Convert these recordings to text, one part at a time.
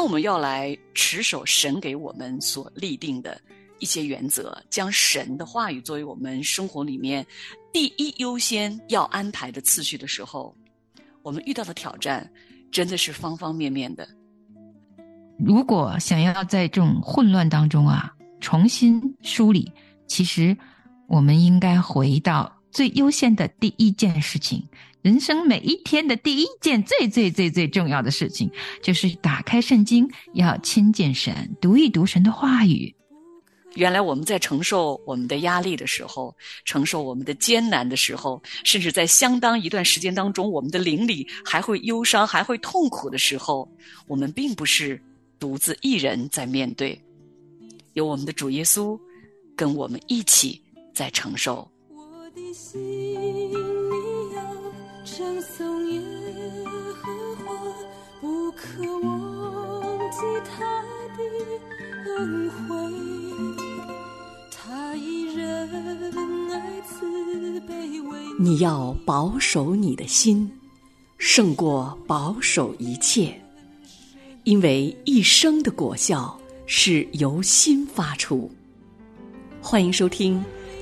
当我们要来持守神给我们所立定的一些原则，将神的话语作为我们生活里面第一优先要安排的次序的时候，我们遇到的挑战真的是方方面面的。如果想要在这种混乱当中啊，重新梳理，其实我们应该回到最优先的第一件事情。人生每一天的第一件最最最最重要的事情，就是打开圣经，要亲近神，读一读神的话语。原来我们在承受我们的压力的时候，承受我们的艰难的时候，甚至在相当一段时间当中，我们的灵里还会忧伤、还会痛苦的时候，我们并不是独自一人在面对，有我们的主耶稣跟我们一起在承受。我的心你要称颂耶和华，不可忘记他的恩惠。你要保守你的心，胜过保守一切，因为一生的果效是由心发出。欢迎收听《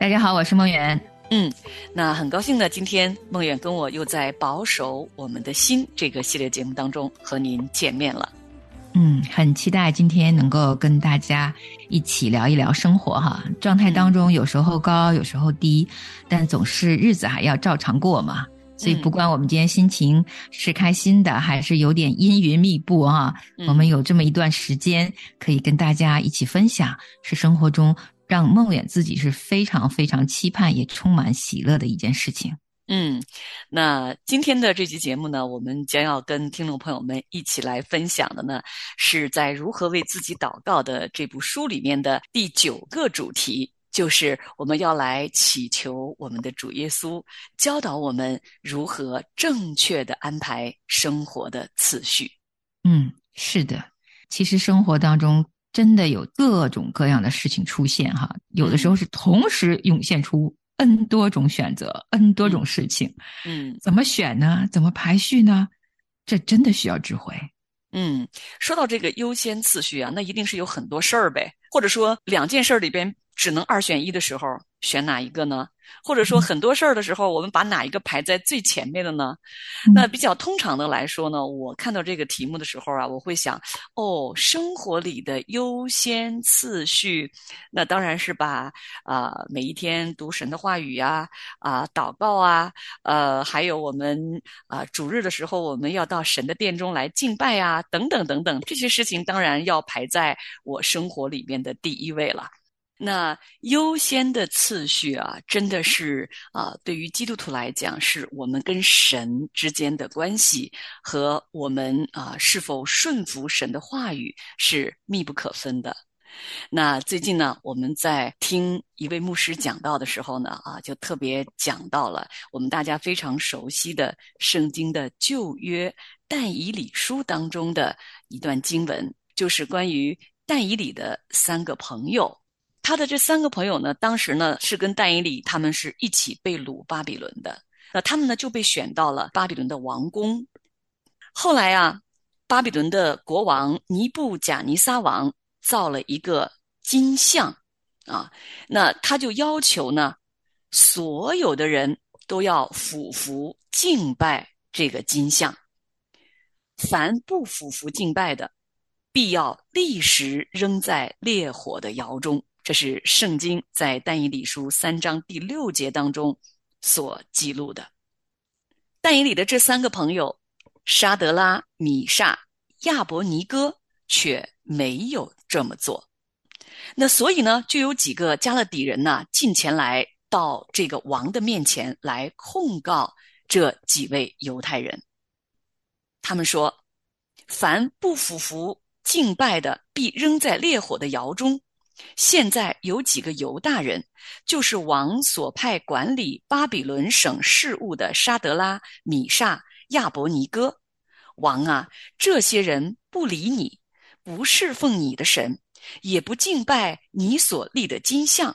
大家好，我是梦圆。嗯，那很高兴呢，今天梦远跟我又在保守我们的心这个系列节目当中和您见面了。嗯，很期待今天能够跟大家一起聊一聊生活哈。状态当中有时候高，有时候低，但总是日子还要照常过嘛。所以，不管我们今天心情是开心的，还是有点阴云密布啊，我们有这么一段时间可以跟大家一起分享，是生活中让梦远自己是非常非常期盼，也充满喜乐的一件事情。嗯，那今天的这期节目呢，我们将要跟听众朋友们一起来分享的呢，是在《如何为自己祷告》的这部书里面的第九个主题。就是我们要来祈求我们的主耶稣教导我们如何正确的安排生活的次序。嗯，是的，其实生活当中真的有各种各样的事情出现哈，有的时候是同时涌现出 n 多种选择，n 多种事情。嗯，怎么选呢？怎么排序呢？这真的需要智慧。嗯，说到这个优先次序啊，那一定是有很多事儿呗，或者说两件事里边。只能二选一的时候，选哪一个呢？或者说很多事儿的时候，我们把哪一个排在最前面的呢？那比较通常的来说呢，我看到这个题目的时候啊，我会想，哦，生活里的优先次序，那当然是把啊每一天读神的话语呀，啊祷告啊，呃，还有我们啊主日的时候，我们要到神的殿中来敬拜啊，等等等等，这些事情当然要排在我生活里面的第一位了。那优先的次序啊，真的是啊，对于基督徒来讲，是我们跟神之间的关系和我们啊是否顺服神的话语是密不可分的。那最近呢，我们在听一位牧师讲到的时候呢，啊，就特别讲到了我们大家非常熟悉的圣经的旧约但以理书当中的一段经文，就是关于但以理的三个朋友。他的这三个朋友呢，当时呢是跟戴因里他们是一起被掳巴比伦的。那他们呢就被选到了巴比伦的王宫。后来啊，巴比伦的国王尼布贾尼撒王造了一个金像啊，那他就要求呢，所有的人都要俯伏敬拜这个金像。凡不俯伏敬拜的，必要立时扔在烈火的窑中。这是圣经在但以理书三章第六节当中所记录的。但以理的这三个朋友沙德拉、米煞、亚伯尼哥却没有这么做。那所以呢，就有几个加勒底人呢进前来到这个王的面前来控告这几位犹太人。他们说：凡不俯伏。敬拜的必扔在烈火的窑中。现在有几个犹大人，就是王所派管理巴比伦省事务的沙德拉、米煞、亚伯尼哥。王啊，这些人不理你，不侍奉你的神，也不敬拜你所立的金像。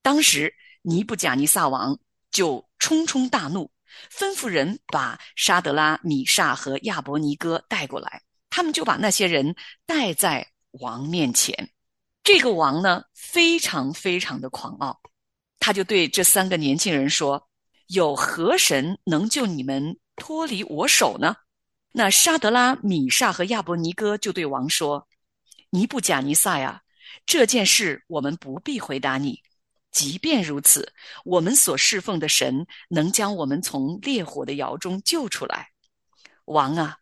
当时尼布甲尼撒王就冲冲大怒，吩咐人把沙德拉、米煞和亚伯尼哥带过来。他们就把那些人带在王面前。这个王呢，非常非常的狂傲，他就对这三个年轻人说：“有何神能救你们脱离我手呢？”那沙德拉、米煞和亚伯尼哥就对王说：“尼布甲尼撒呀，这件事我们不必回答你。即便如此，我们所侍奉的神能将我们从烈火的窑中救出来。王啊，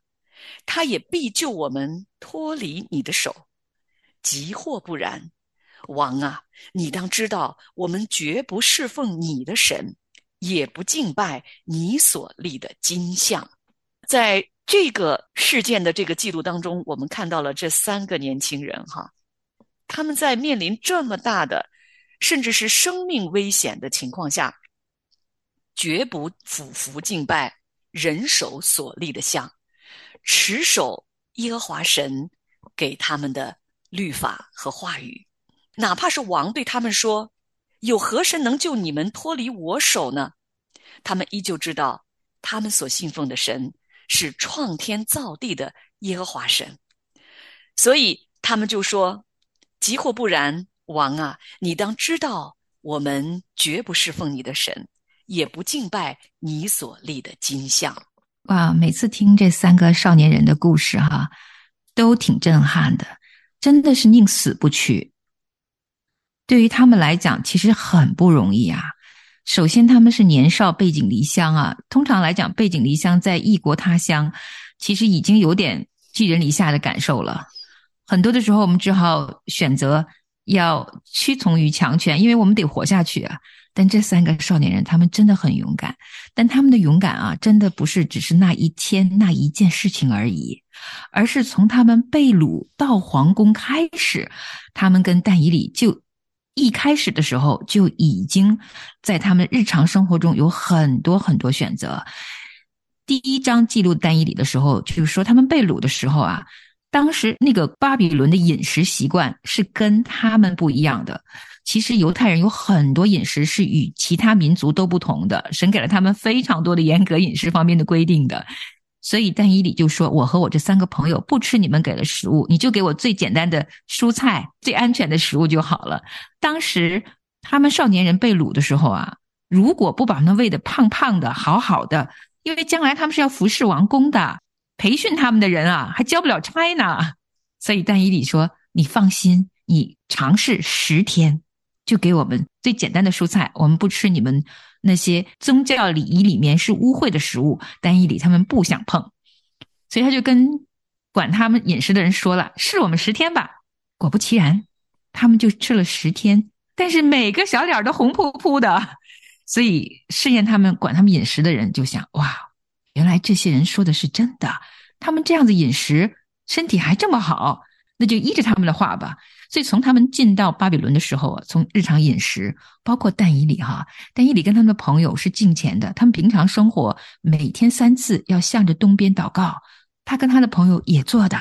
他也必救我们脱离你的手。即或不然，王啊，你当知道，我们绝不侍奉你的神，也不敬拜你所立的金像。在。”这个事件的这个记录当中，我们看到了这三个年轻人哈，他们在面临这么大的，甚至是生命危险的情况下，绝不俯伏敬拜人手所立的像，持守耶和华神给他们的律法和话语，哪怕是王对他们说：“有何神能救你们脱离我手呢？”他们依旧知道他们所信奉的神。是创天造地的耶和华神，所以他们就说：“即或不然，王啊，你当知道，我们绝不侍奉你的神，也不敬拜你所立的金像。”哇！每次听这三个少年人的故事，哈，都挺震撼的，真的是宁死不屈。对于他们来讲，其实很不容易啊。首先，他们是年少背井离乡啊。通常来讲，背井离乡在异国他乡，其实已经有点寄人篱下的感受了。很多的时候，我们只好选择要屈从于强权，因为我们得活下去啊。但这三个少年人，他们真的很勇敢。但他们的勇敢啊，真的不是只是那一天那一件事情而已，而是从他们被掳到皇宫开始，他们跟但以理就。一开始的时候就已经在他们日常生活中有很多很多选择。第一章记录单一里的时候，就是说他们被掳的时候啊，当时那个巴比伦的饮食习惯是跟他们不一样的。其实犹太人有很多饮食是与其他民族都不同的，神给了他们非常多的严格饮食方面的规定的。所以但以理就说：“我和我这三个朋友不吃你们给的食物，你就给我最简单的蔬菜、最安全的食物就好了。”当时他们少年人被掳的时候啊，如果不把他们喂得胖胖的、好好的，因为将来他们是要服侍王宫的，培训他们的人啊，还交不了差呢。所以但以理说：“你放心，你尝试十天，就给我们最简单的蔬菜，我们不吃你们。”那些宗教礼仪里面是污秽的食物，单一里他们不想碰，所以他就跟管他们饮食的人说了：“试我们十天吧。”果不其然，他们就吃了十天，但是每个小脸都红扑扑的。所以试验他们管他们饮食的人就想：“哇，原来这些人说的是真的，他们这样子饮食，身体还这么好，那就依着他们的话吧。”所以从他们进到巴比伦的时候啊，从日常饮食，包括但以里哈，但以里跟他们的朋友是敬虔的，他们平常生活每天三次要向着东边祷告，他跟他的朋友也做的，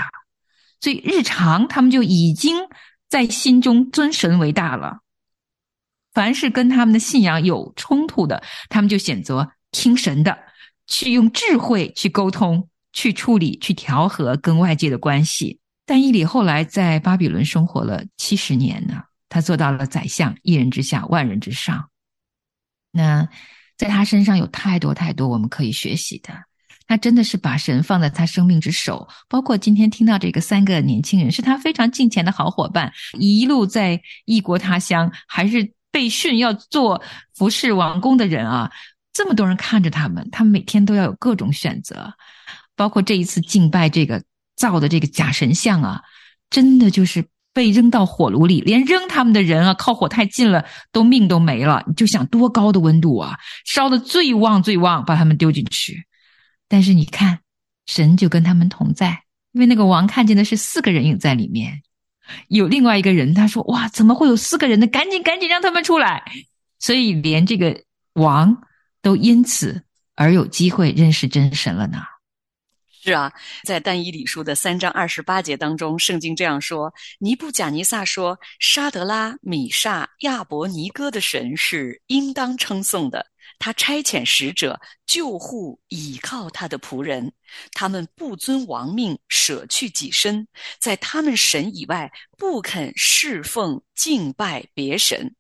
所以日常他们就已经在心中尊神为大了。凡是跟他们的信仰有冲突的，他们就选择听神的，去用智慧去沟通、去处理、去调和跟外界的关系。但伊里后来在巴比伦生活了七十年呢，他做到了宰相，一人之下，万人之上。那在他身上有太多太多我们可以学习的。他真的是把神放在他生命之首，包括今天听到这个三个年轻人，是他非常敬虔的好伙伴，一路在异国他乡，还是被训要做服侍王宫的人啊。这么多人看着他们，他们每天都要有各种选择，包括这一次敬拜这个。造的这个假神像啊，真的就是被扔到火炉里，连扔他们的人啊，靠火太近了，都命都没了。你就想多高的温度啊，烧的最旺最旺，把他们丢进去。但是你看，神就跟他们同在，因为那个王看见的是四个人影在里面，有另外一个人，他说：“哇，怎么会有四个人呢？赶紧赶紧让他们出来！”所以连这个王都因此而有机会认识真神了呢。是啊，在但以理书的三章二十八节当中，圣经这样说：“尼布贾尼撒说，沙德拉、米煞、亚伯尼哥的神是应当称颂的。”他差遣使者救护倚靠他的仆人，他们不遵王命，舍去己身，在他们神以外不肯侍奉敬拜别神。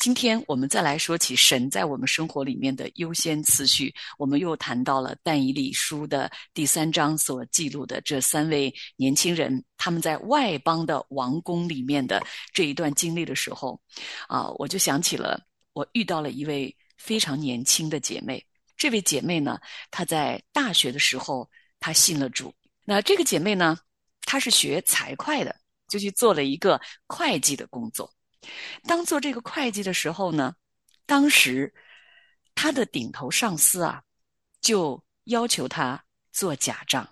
今天我们再来说起神在我们生活里面的优先次序，我们又谈到了但以理书的第三章所记录的这三位年轻人，他们在外邦的王宫里面的这一段经历的时候，啊，我就想起了我遇到了一位。非常年轻的姐妹，这位姐妹呢，她在大学的时候，她信了主。那这个姐妹呢，她是学财会的，就去做了一个会计的工作。当做这个会计的时候呢，当时她的顶头上司啊，就要求她做假账。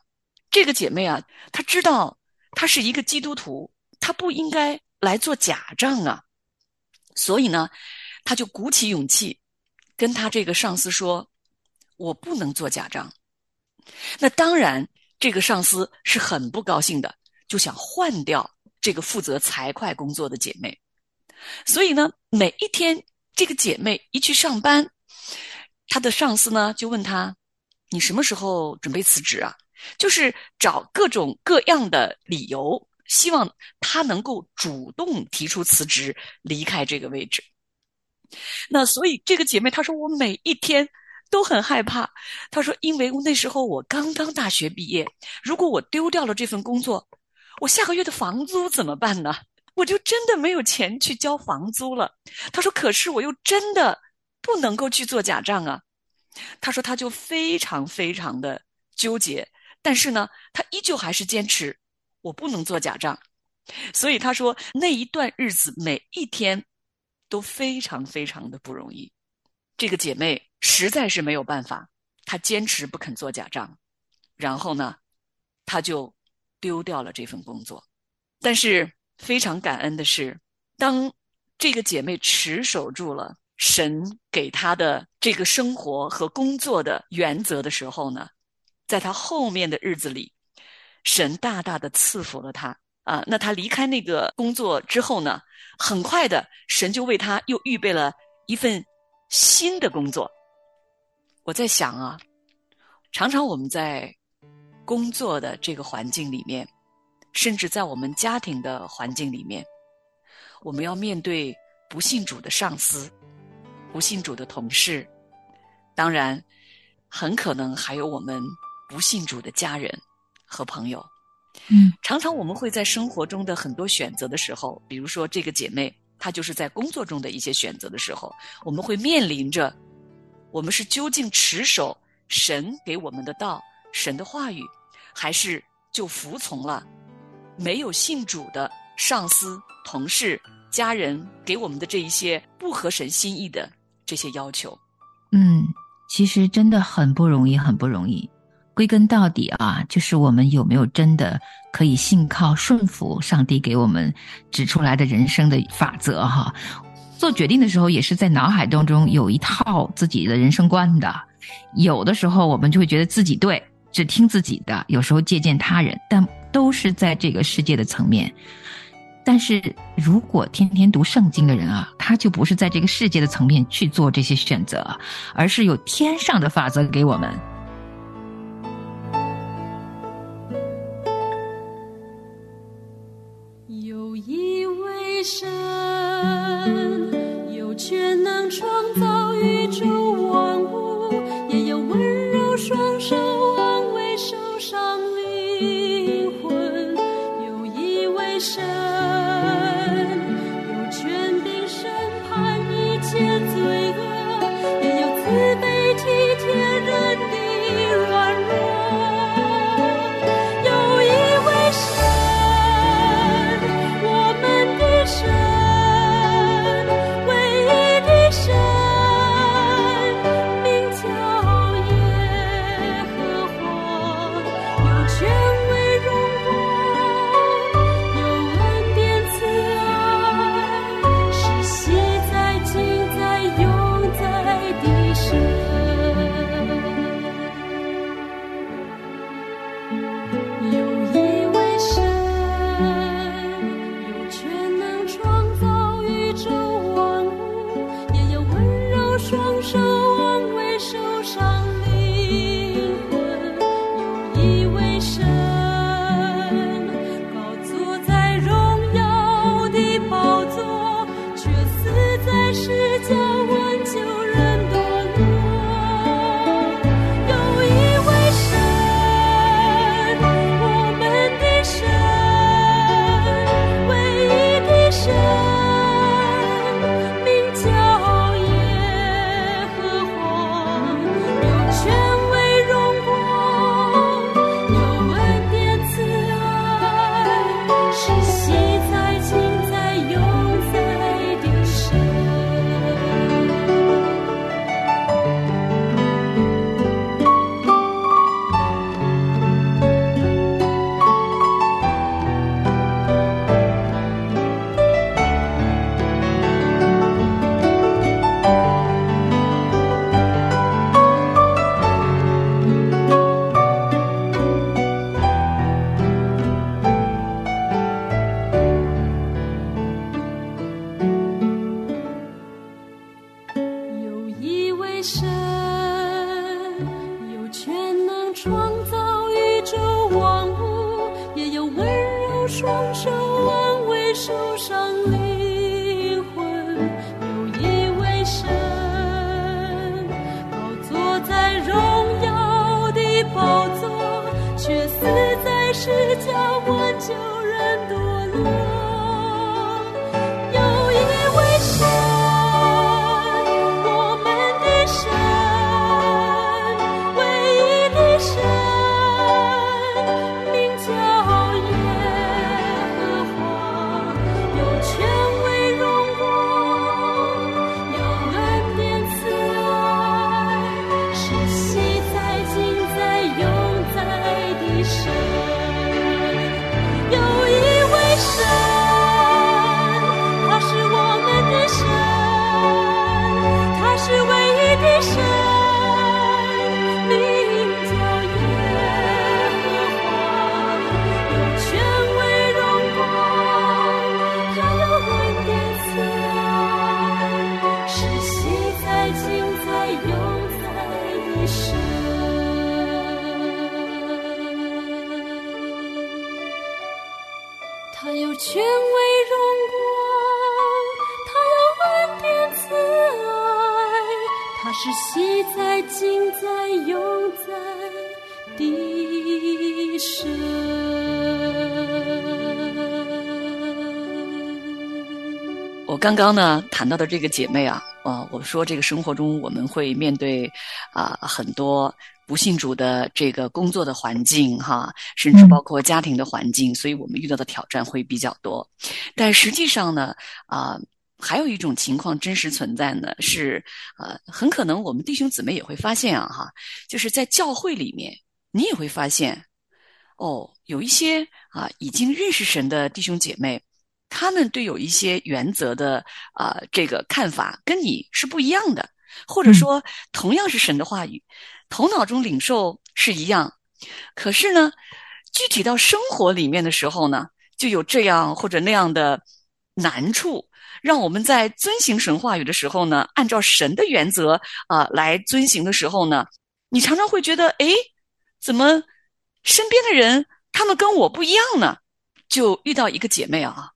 这个姐妹啊，她知道她是一个基督徒，她不应该来做假账啊，所以呢，她就鼓起勇气。跟他这个上司说：“我不能做假账。”那当然，这个上司是很不高兴的，就想换掉这个负责财会工作的姐妹。所以呢，每一天这个姐妹一去上班，她的上司呢就问她：“你什么时候准备辞职啊？”就是找各种各样的理由，希望她能够主动提出辞职，离开这个位置。那所以这个姐妹她说我每一天都很害怕，她说因为那时候我刚刚大学毕业，如果我丢掉了这份工作，我下个月的房租怎么办呢？我就真的没有钱去交房租了。她说可是我又真的不能够去做假账啊。她说她就非常非常的纠结，但是呢，她依旧还是坚持我不能做假账。所以她说那一段日子每一天。都非常非常的不容易，这个姐妹实在是没有办法，她坚持不肯做假账，然后呢，她就丢掉了这份工作。但是非常感恩的是，当这个姐妹持守住了神给她的这个生活和工作的原则的时候呢，在她后面的日子里，神大大的赐福了她。啊，那她离开那个工作之后呢？很快的，神就为她又预备了一份新的工作。我在想啊，常常我们在工作的这个环境里面，甚至在我们家庭的环境里面，我们要面对不信主的上司、不信主的同事，当然，很可能还有我们不信主的家人和朋友。嗯，常常我们会在生活中的很多选择的时候，比如说这个姐妹，她就是在工作中的一些选择的时候，我们会面临着，我们是究竟持守神给我们的道、神的话语，还是就服从了没有信主的上司、同事、家人给我们的这一些不合神心意的这些要求？嗯，其实真的很不容易，很不容易。归根到底啊，就是我们有没有真的可以信靠顺服上帝给我们指出来的人生的法则哈？做决定的时候也是在脑海当中有一套自己的人生观的。有的时候我们就会觉得自己对，只听自己的；有时候借鉴他人，但都是在这个世界的层面。但是如果天天读圣经的人啊，他就不是在这个世界的层面去做这些选择，而是有天上的法则给我们。我刚刚呢谈到的这个姐妹啊，呃，我说这个生活中我们会面对啊、很多不信主的这个工作的环境哈，甚至包括家庭的环境，所以我们遇到的挑战会比较多。但实际上呢，啊、还有一种情况真实存在呢，是呃，很可能我们弟兄姊妹也会发现啊，哈，就是在教会里面，你也会发现，哦，有一些啊已经认识神的弟兄姐妹，他们对有一些原则的啊、这个看法跟你是不一样的，或者说同样是神的话语，头脑中领受是一样，可是呢，具体到生活里面的时候呢，就有这样或者那样的难处。让我们在遵行神话语的时候呢，按照神的原则啊、来遵行的时候呢，你常常会觉得，哎，怎么身边的人他们跟我不一样呢？就遇到一个姐妹啊，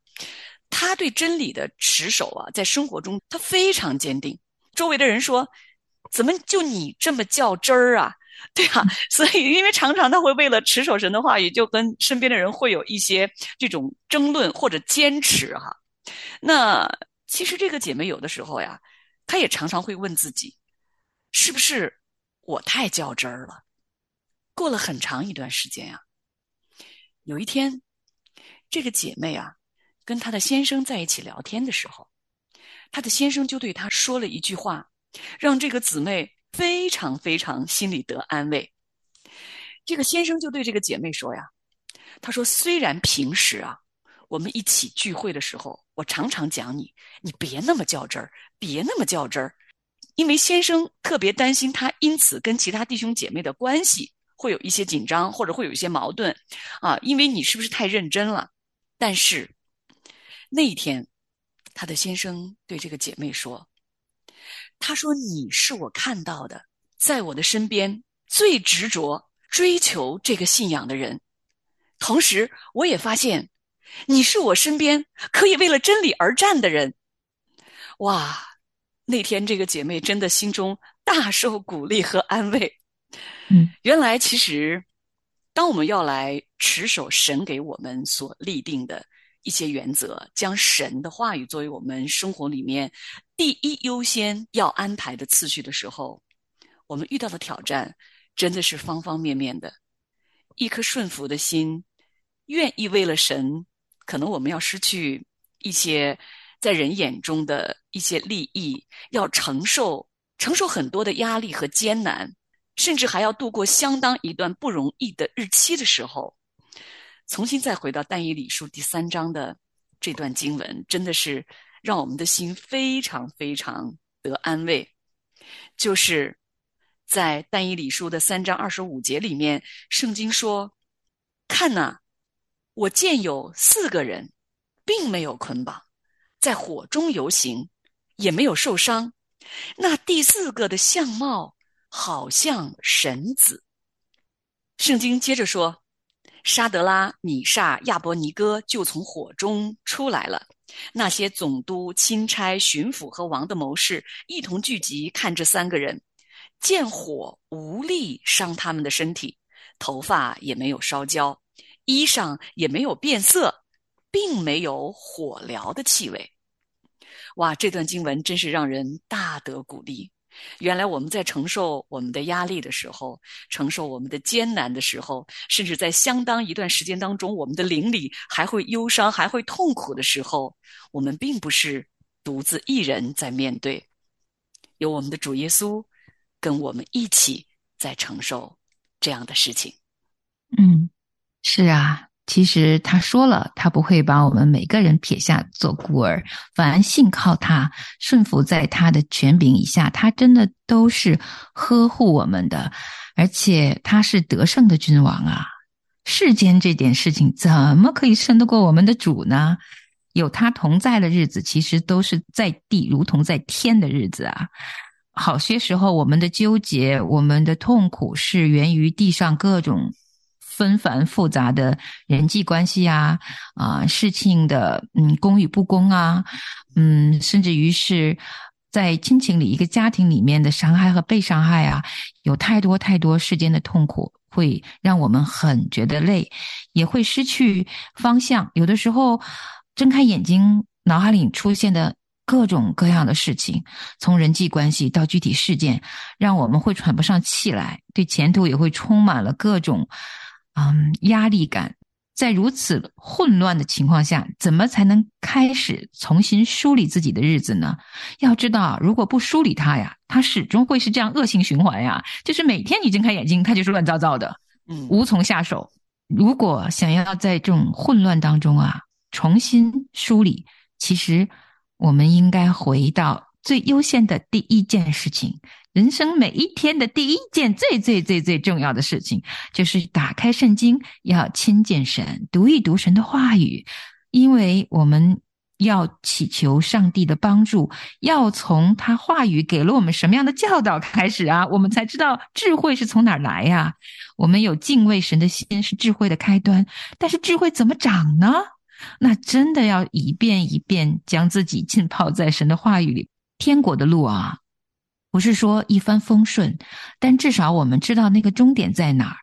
她对真理的持守啊，在生活中她非常坚定。周围的人说：“怎么就你这么较真儿啊？” 对啊，所以因为常常她会为了持守神的话语，就跟身边的人会有一些这种争论或者坚持哈、那其实这个姐妹有的时候呀，她也常常会问自己，是不是我太较真儿了？过了很长一段时间呀、有一天，这个姐妹啊，跟她的先生在一起聊天的时候，她的先生就对她说了一句话，让这个姊妹非常非常心里得安慰。这个先生就对这个姐妹说呀，他说：“虽然平时啊，我们一起聚会的时候，我常常讲你，你别那么较真儿，别那么较真儿，因为先生特别担心他因此跟其他弟兄姐妹的关系会有一些紧张，或者会有一些矛盾，啊，因为你是不是太认真了？但是那一天，她的先生对这个姐妹说：“他说你是我看到的，在我的身边最执着追求这个信仰的人。同时，我也发现你是我身边可以为了真理而战的人。”哇！那天这个姐妹真的心中大受鼓励和安慰。嗯，原来其实，当我们要来持守神给我们所立定的一些原则，将神的话语作为我们生活里面第一优先要安排的次序的时候，我们遇到的挑战真的是方方面面的。一颗顺服的心，愿意为了神，可能我们要失去一些在人眼中的一些利益，要承受承受很多的压力和艰难，甚至还要度过相当一段不容易的日期的时候，重新再回到但以理书第三章的这段经文，真的是让我们的心非常非常得安慰。就是在但以理书的三章二十五节里面，圣经说：“看呐、我见有四个人，并没有捆绑，在火中游行，也没有受伤。那第四个的相貌好像神子。”圣经接着说，沙德拉、米煞、亚伯尼哥就从火中出来了。那些总督、钦差、巡抚和王的谋士一同聚集，看这三个人，见火无力伤他们的身体，头发也没有烧焦，衣裳也没有变色，并没有火燎的气味。哇，这段经文真是让人大得鼓励。原来我们在承受我们的压力的时候，承受我们的艰难的时候，甚至在相当一段时间当中，我们的灵里还会忧伤、还会痛苦的时候，我们并不是独自一人在面对，有我们的主耶稣跟我们一起在承受这样的事情。嗯，是啊，其实他说了，他不会把我们每个人撇下做孤儿，反而信靠他，顺服在他的权柄以下，他真的都是呵护我们的，而且他是得胜的君王啊！世间这点事情怎么可以胜得过我们的主呢？有他同在的日子，其实都是在地如同在天的日子啊！好些时候，我们的纠结、我们的痛苦，是源于地上各种。纷繁复杂的人际关系啊，啊，事情的嗯公与不公啊，嗯，甚至于是在亲情里一个家庭里面的伤害和被伤害啊，有太多太多世间的痛苦，会让我们很觉得累，也会失去方向。有的时候睁开眼睛，脑海里出现的各种各样的事情，从人际关系到具体事件，让我们会喘不上气来，对前途也会充满了各种。嗯，压力感，在如此混乱的情况下，怎么才能开始重新梳理自己的日子呢？要知道，如果不梳理它呀，它始终会是这样恶性循环呀。就是每天你睁开眼睛，它就是乱糟糟的，嗯，无从下手。如果想要在这种混乱当中啊，重新梳理，其实我们应该回到最优先的第一件事情。人生每一天的第一件最最最最重要的事情，就是打开圣经，要亲近神，读一读神的话语，因为我们要祈求上帝的帮助，要从他话语给了我们什么样的教导开始啊，我们才知道智慧是从哪儿来呀。我们有敬畏神的心是智慧的开端，但是智慧怎么长呢？那真的要一遍一遍将自己浸泡在神的话语里，天国的路啊。不是说一帆风顺，但至少我们知道那个终点在哪儿。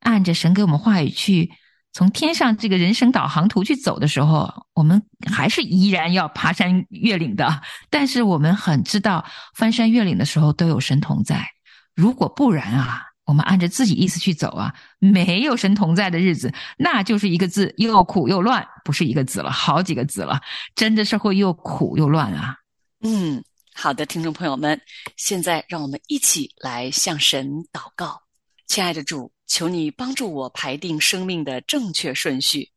按着神给我们话语去从天上这个人生导航图去走的时候，我们还是依然要爬山越岭的。但是我们很知道，翻山越岭的时候都有神同在。如果不然啊，我们按着自己意思去走啊，没有神同在的日子，那就是一个字又苦又乱，不是一个字了，好几个字了，真的是会又苦又乱啊。嗯。好的，听众朋友们，现在让我们一起来向神祷告。亲爱的主，求你帮助我排定生命的正确顺序，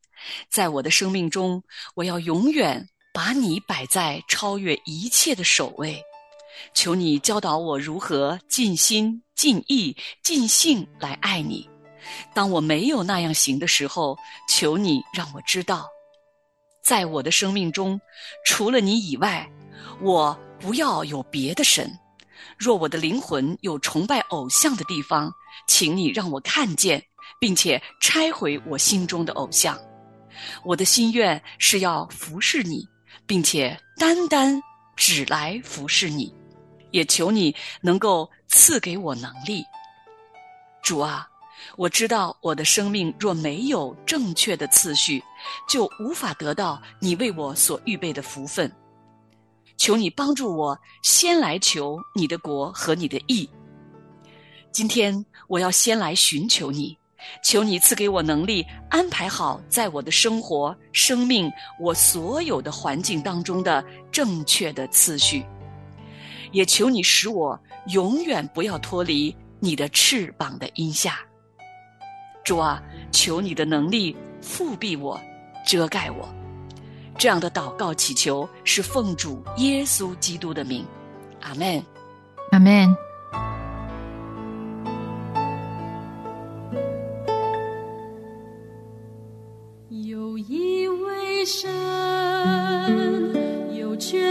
在我的生命中，我要永远把你摆在超越一切的首位。求你教导我如何尽心、尽意、尽性来爱你。当我没有那样行的时候，求你让我知道，在我的生命中，除了你以外，我。不要有别的神。若我的灵魂有崇拜偶像的地方，请你让我看见，并且拆毁我心中的偶像。我的心愿是要服侍你，并且单单只来服侍你。也求你能够赐给我能力。主啊，我知道我的生命若没有正确的次序，就无法得到你为我所预备的福分。求你帮助我，先来求你的国和你的义。今天我要先来寻求你，求你赐给我能力，安排好在我的生活、生命、我所有的环境当中的正确的次序。也求你使我永远不要脱离你的翅膀的荫下。主啊，求你的能力覆庇我，遮盖我。这样的祷告祈求是奉主耶稣基督的名，阿门，阿门。有一位神，有权